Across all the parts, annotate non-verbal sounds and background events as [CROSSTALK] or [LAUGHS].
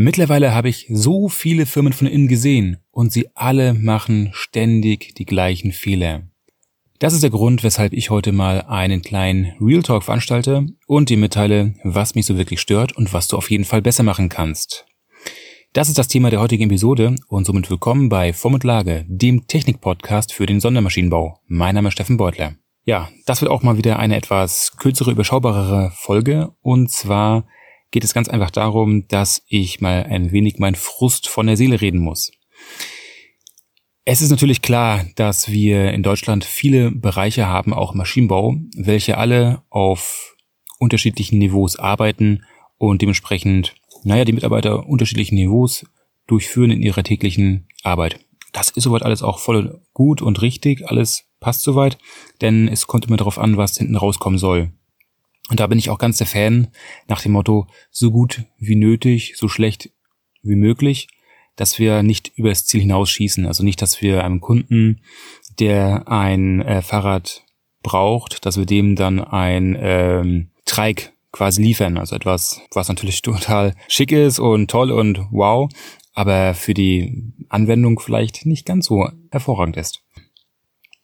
Mittlerweile habe ich so viele Firmen von innen gesehen und sie alle machen ständig die gleichen Fehler. Das ist der Grund, weshalb ich heute mal einen kleinen Real Talk veranstalte und dir mitteile, was mich so wirklich stört und was du auf jeden Fall besser machen kannst. Das ist das Thema der heutigen Episode und somit willkommen bei Form und Lage, dem Technik-Podcast für den Sondermaschinenbau. Mein Name ist Steffen Beutler. Ja, das wird auch mal wieder eine etwas kürzere, überschaubarere Folge und zwar geht es ganz einfach darum, dass ich mal ein wenig mein Frust von der Seele reden muss. Es ist natürlich klar, dass wir in Deutschland viele Bereiche haben, auch Maschinenbau, welche alle auf unterschiedlichen Niveaus arbeiten und dementsprechend, naja, die Mitarbeiter unterschiedlichen Niveaus durchführen in ihrer täglichen Arbeit. Das ist soweit alles auch voll gut und richtig, alles passt soweit, denn es kommt immer darauf an, was hinten rauskommen soll. Und da bin ich auch ganz der Fan nach dem Motto, so gut wie nötig, so schlecht wie möglich, dass wir nicht übers Ziel hinausschießen. Also nicht, dass wir einem Kunden, der ein äh, Fahrrad braucht, dass wir dem dann ein ähm, Trike quasi liefern. Also etwas, was natürlich [LAUGHS] total schick ist und toll und wow, aber für die Anwendung vielleicht nicht ganz so hervorragend ist.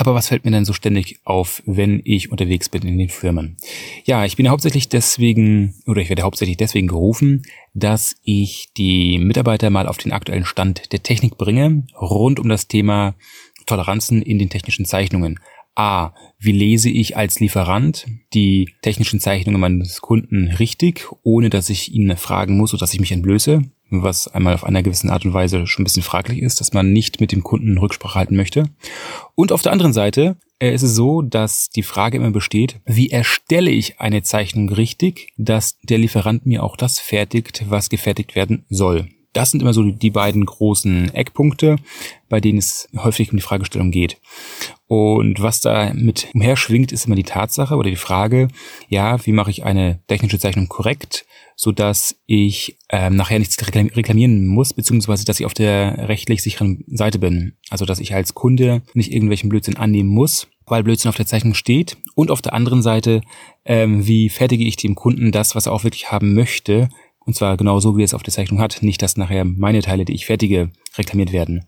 Aber was fällt mir denn so ständig auf, wenn ich unterwegs bin in den Firmen? Ja, ich bin hauptsächlich deswegen, oder ich werde hauptsächlich deswegen gerufen, dass ich die Mitarbeiter mal auf den aktuellen Stand der Technik bringe, rund um das Thema Toleranzen in den technischen Zeichnungen. A, wie lese ich als Lieferant die technischen Zeichnungen meines Kunden richtig, ohne dass ich ihn fragen muss oder dass ich mich entblöße? Was einmal auf einer gewissen Art und Weise schon ein bisschen fraglich ist, dass man nicht mit dem Kunden Rücksprache halten möchte. Und auf der anderen Seite äh, ist es so, dass die Frage immer besteht, wie erstelle ich eine Zeichnung richtig, dass der Lieferant mir auch das fertigt, was gefertigt werden soll. Das sind immer so die beiden großen Eckpunkte, bei denen es häufig um die Fragestellung geht. Und was da mit umherschwingt, ist immer die Tatsache oder die Frage, ja, wie mache ich eine technische Zeichnung korrekt, so dass ich ähm, nachher nichts reklamieren muss, beziehungsweise dass ich auf der rechtlich sicheren Seite bin. Also dass ich als Kunde nicht irgendwelchen Blödsinn annehmen muss, weil Blödsinn auf der Zeichnung steht. Und auf der anderen Seite, ähm, wie fertige ich dem Kunden das, was er auch wirklich haben möchte, und zwar genau so, wie es auf der Zeichnung hat. Nicht, dass nachher meine Teile, die ich fertige, reklamiert werden.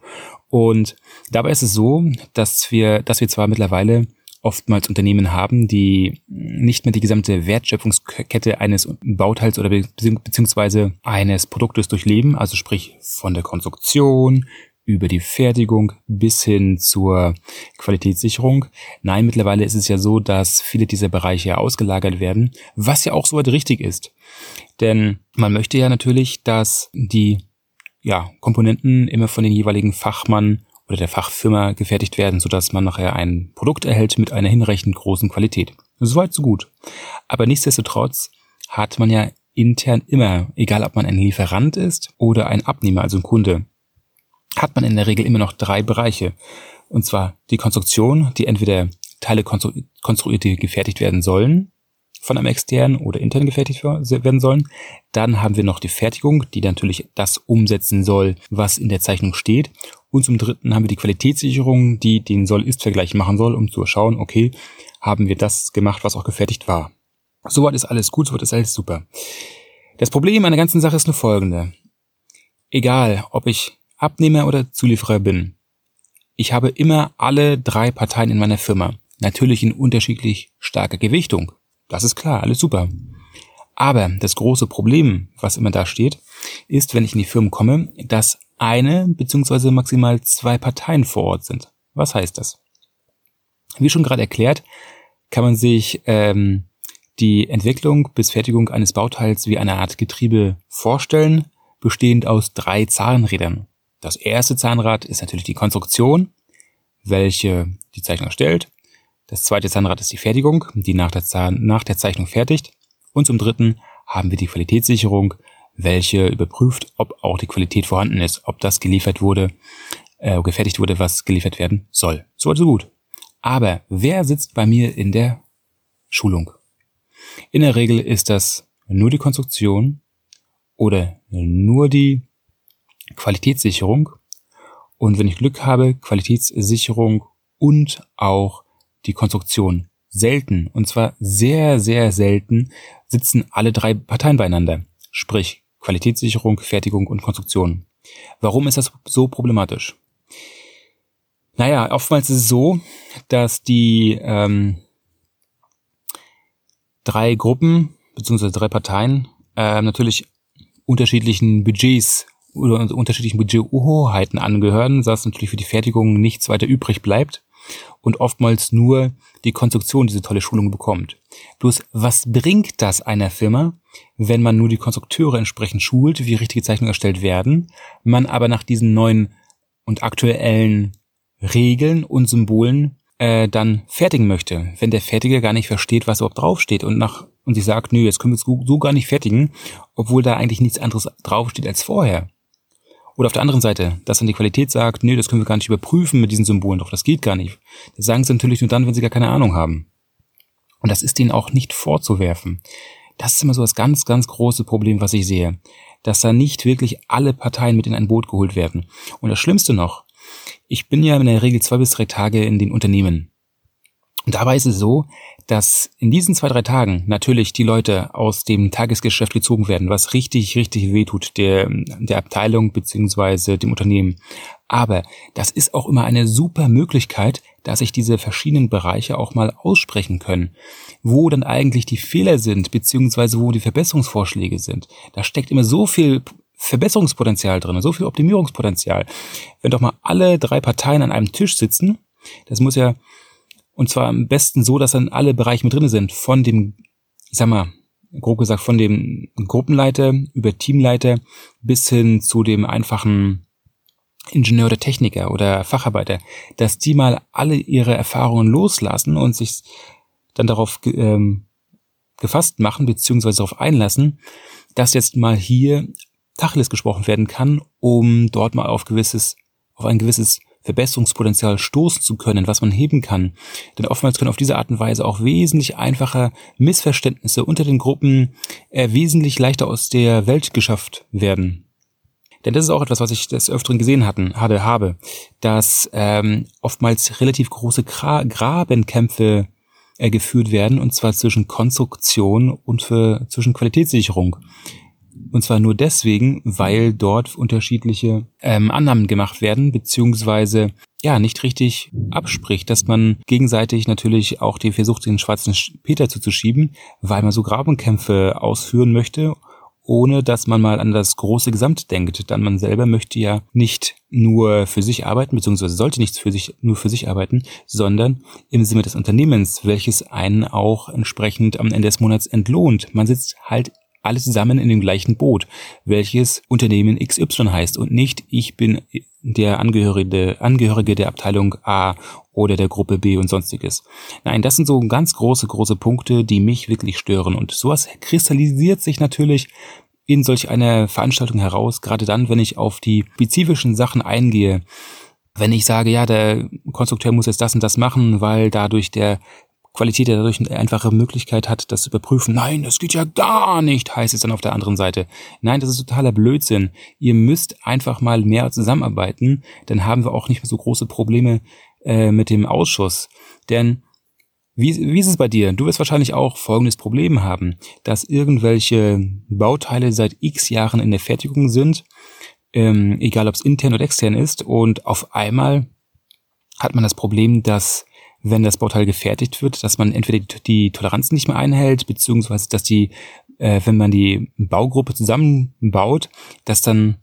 Und dabei ist es so, dass wir, dass wir zwar mittlerweile oftmals Unternehmen haben, die nicht mehr die gesamte Wertschöpfungskette eines Bauteils oder beziehungsweise eines Produktes durchleben, also sprich von der Konstruktion über die Fertigung bis hin zur Qualitätssicherung. Nein, mittlerweile ist es ja so, dass viele dieser Bereiche ausgelagert werden, was ja auch soweit richtig ist. Denn man möchte ja natürlich, dass die ja, Komponenten immer von den jeweiligen Fachmann oder der Fachfirma gefertigt werden, sodass man nachher ein Produkt erhält mit einer hinreichend großen Qualität. Soweit so gut. Aber nichtsdestotrotz hat man ja intern immer, egal ob man ein Lieferant ist oder ein Abnehmer, also ein Kunde, hat man in der Regel immer noch drei Bereiche. Und zwar die Konstruktion, die entweder Teile konstru konstruiert, die gefertigt werden sollen, von einem externen oder intern gefertigt werden sollen. Dann haben wir noch die Fertigung, die natürlich das umsetzen soll, was in der Zeichnung steht. Und zum dritten haben wir die Qualitätssicherung, die den Soll-Ist-Vergleich machen soll, um zu schauen, okay, haben wir das gemacht, was auch gefertigt war. Soweit ist alles gut, soweit ist alles super. Das Problem an der ganzen Sache ist nur folgende. Egal, ob ich Abnehmer oder Zulieferer bin, ich habe immer alle drei Parteien in meiner Firma. Natürlich in unterschiedlich starker Gewichtung. Das ist klar, alles super. Aber das große Problem, was immer da steht, ist, wenn ich in die Firmen komme, dass eine bzw. maximal zwei Parteien vor Ort sind. Was heißt das? Wie schon gerade erklärt, kann man sich ähm, die Entwicklung bis Fertigung eines Bauteils wie eine Art Getriebe vorstellen, bestehend aus drei Zahnrädern. Das erste Zahnrad ist natürlich die Konstruktion, welche die Zeichnung erstellt. Das zweite Zahnrad ist die Fertigung, die nach der, Zahn, nach der Zeichnung fertigt. Und zum dritten haben wir die Qualitätssicherung, welche überprüft, ob auch die Qualität vorhanden ist, ob das geliefert wurde, äh, gefertigt wurde, was geliefert werden soll. So weit, so gut. Aber wer sitzt bei mir in der Schulung? In der Regel ist das nur die Konstruktion oder nur die Qualitätssicherung. Und wenn ich Glück habe, Qualitätssicherung und auch die Konstruktion. Selten, und zwar sehr, sehr selten, sitzen alle drei Parteien beieinander. Sprich, Qualitätssicherung, Fertigung und Konstruktion. Warum ist das so problematisch? Naja, oftmals ist es so, dass die ähm, drei Gruppen beziehungsweise drei Parteien äh, natürlich unterschiedlichen Budgets oder unterschiedlichen Budgethoheiten angehören, dass natürlich für die Fertigung nichts weiter übrig bleibt und oftmals nur die Konstruktion diese tolle Schulung bekommt. Bloß was bringt das einer Firma, wenn man nur die Konstrukteure entsprechend schult, wie richtige Zeichnungen erstellt werden, man aber nach diesen neuen und aktuellen Regeln und Symbolen äh, dann fertigen möchte, wenn der Fertiger gar nicht versteht, was überhaupt draufsteht und nach und sich sagt, nö, jetzt können wir es so gar nicht fertigen, obwohl da eigentlich nichts anderes draufsteht als vorher. Oder auf der anderen Seite, dass dann die Qualität sagt, nee, das können wir gar nicht überprüfen mit diesen Symbolen, doch das geht gar nicht. Das sagen sie natürlich nur dann, wenn sie gar keine Ahnung haben. Und das ist ihnen auch nicht vorzuwerfen. Das ist immer so das ganz, ganz große Problem, was ich sehe. Dass da nicht wirklich alle Parteien mit in ein Boot geholt werden. Und das Schlimmste noch, ich bin ja in der Regel zwei bis drei Tage in den Unternehmen. Und dabei ist es so, dass in diesen zwei, drei Tagen natürlich die Leute aus dem Tagesgeschäft gezogen werden, was richtig, richtig wehtut der, der Abteilung beziehungsweise dem Unternehmen. Aber das ist auch immer eine super Möglichkeit, dass sich diese verschiedenen Bereiche auch mal aussprechen können, wo dann eigentlich die Fehler sind, beziehungsweise wo die Verbesserungsvorschläge sind. Da steckt immer so viel Verbesserungspotenzial drin, so viel Optimierungspotenzial. Wenn doch mal alle drei Parteien an einem Tisch sitzen, das muss ja und zwar am besten so, dass dann alle Bereiche mit drin sind. Von dem, ich sag mal, grob gesagt, von dem Gruppenleiter über Teamleiter bis hin zu dem einfachen Ingenieur oder Techniker oder Facharbeiter, dass die mal alle ihre Erfahrungen loslassen und sich dann darauf ähm, gefasst machen, beziehungsweise darauf einlassen, dass jetzt mal hier Tacheles gesprochen werden kann, um dort mal auf gewisses, auf ein gewisses Verbesserungspotenzial stoßen zu können, was man heben kann. Denn oftmals können auf diese Art und Weise auch wesentlich einfacher Missverständnisse unter den Gruppen äh, wesentlich leichter aus der Welt geschafft werden. Denn das ist auch etwas, was ich des Öfteren gesehen hatten, hatte, habe, dass ähm, oftmals relativ große Gra Grabenkämpfe äh, geführt werden, und zwar zwischen Konstruktion und für, zwischen Qualitätssicherung. Und zwar nur deswegen, weil dort unterschiedliche ähm, Annahmen gemacht werden, beziehungsweise ja nicht richtig abspricht, dass man gegenseitig natürlich auch die versucht, den schwarzen Peter zuzuschieben, weil man so Grabenkämpfe ausführen möchte, ohne dass man mal an das große Gesamt denkt. Dann man selber möchte ja nicht nur für sich arbeiten, beziehungsweise sollte nicht für sich, nur für sich arbeiten, sondern im Sinne des Unternehmens, welches einen auch entsprechend am Ende des Monats entlohnt. Man sitzt halt alle zusammen in dem gleichen Boot, welches Unternehmen XY heißt und nicht ich bin der Angehörige, Angehörige der Abteilung A oder der Gruppe B und sonstiges. Nein, das sind so ganz große, große Punkte, die mich wirklich stören und sowas kristallisiert sich natürlich in solch einer Veranstaltung heraus, gerade dann, wenn ich auf die spezifischen Sachen eingehe. Wenn ich sage, ja, der Konstrukteur muss jetzt das und das machen, weil dadurch der Qualität der dadurch eine einfache Möglichkeit hat, das zu überprüfen. Nein, das geht ja gar nicht, heißt es dann auf der anderen Seite. Nein, das ist totaler Blödsinn. Ihr müsst einfach mal mehr zusammenarbeiten, dann haben wir auch nicht mehr so große Probleme äh, mit dem Ausschuss. Denn wie, wie ist es bei dir? Du wirst wahrscheinlich auch folgendes Problem haben, dass irgendwelche Bauteile seit x Jahren in der Fertigung sind, ähm, egal ob es intern oder extern ist, und auf einmal hat man das Problem, dass wenn das Bauteil gefertigt wird, dass man entweder die Toleranzen nicht mehr einhält, beziehungsweise dass die, äh, wenn man die Baugruppe zusammenbaut, dass dann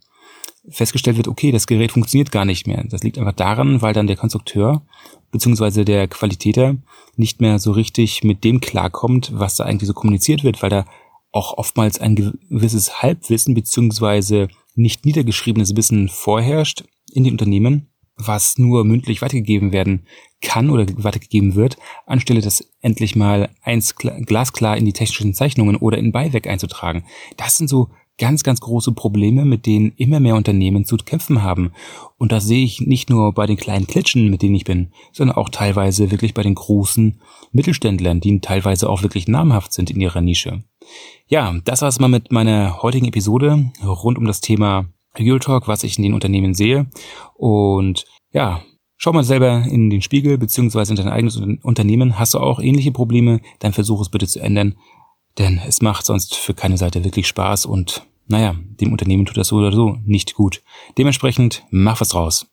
festgestellt wird, okay, das Gerät funktioniert gar nicht mehr. Das liegt einfach daran, weil dann der Konstrukteur beziehungsweise der Qualitäter nicht mehr so richtig mit dem klarkommt, was da eigentlich so kommuniziert wird, weil da auch oftmals ein gewisses Halbwissen beziehungsweise nicht niedergeschriebenes Wissen vorherrscht in den Unternehmen was nur mündlich weitergegeben werden kann oder weitergegeben wird, anstelle das endlich mal eins glasklar in die technischen Zeichnungen oder in Beiwerk einzutragen. Das sind so ganz, ganz große Probleme, mit denen immer mehr Unternehmen zu kämpfen haben. Und das sehe ich nicht nur bei den kleinen Klitschen, mit denen ich bin, sondern auch teilweise wirklich bei den großen Mittelständlern, die teilweise auch wirklich namhaft sind in ihrer Nische. Ja, das war's mal mit meiner heutigen Episode rund um das Thema Talk, was ich in den Unternehmen sehe. Und ja, schau mal selber in den Spiegel beziehungsweise in dein eigenes Unternehmen. Hast du auch ähnliche Probleme? Dann versuch es bitte zu ändern, denn es macht sonst für keine Seite wirklich Spaß und naja, dem Unternehmen tut das so oder so nicht gut. Dementsprechend mach was draus.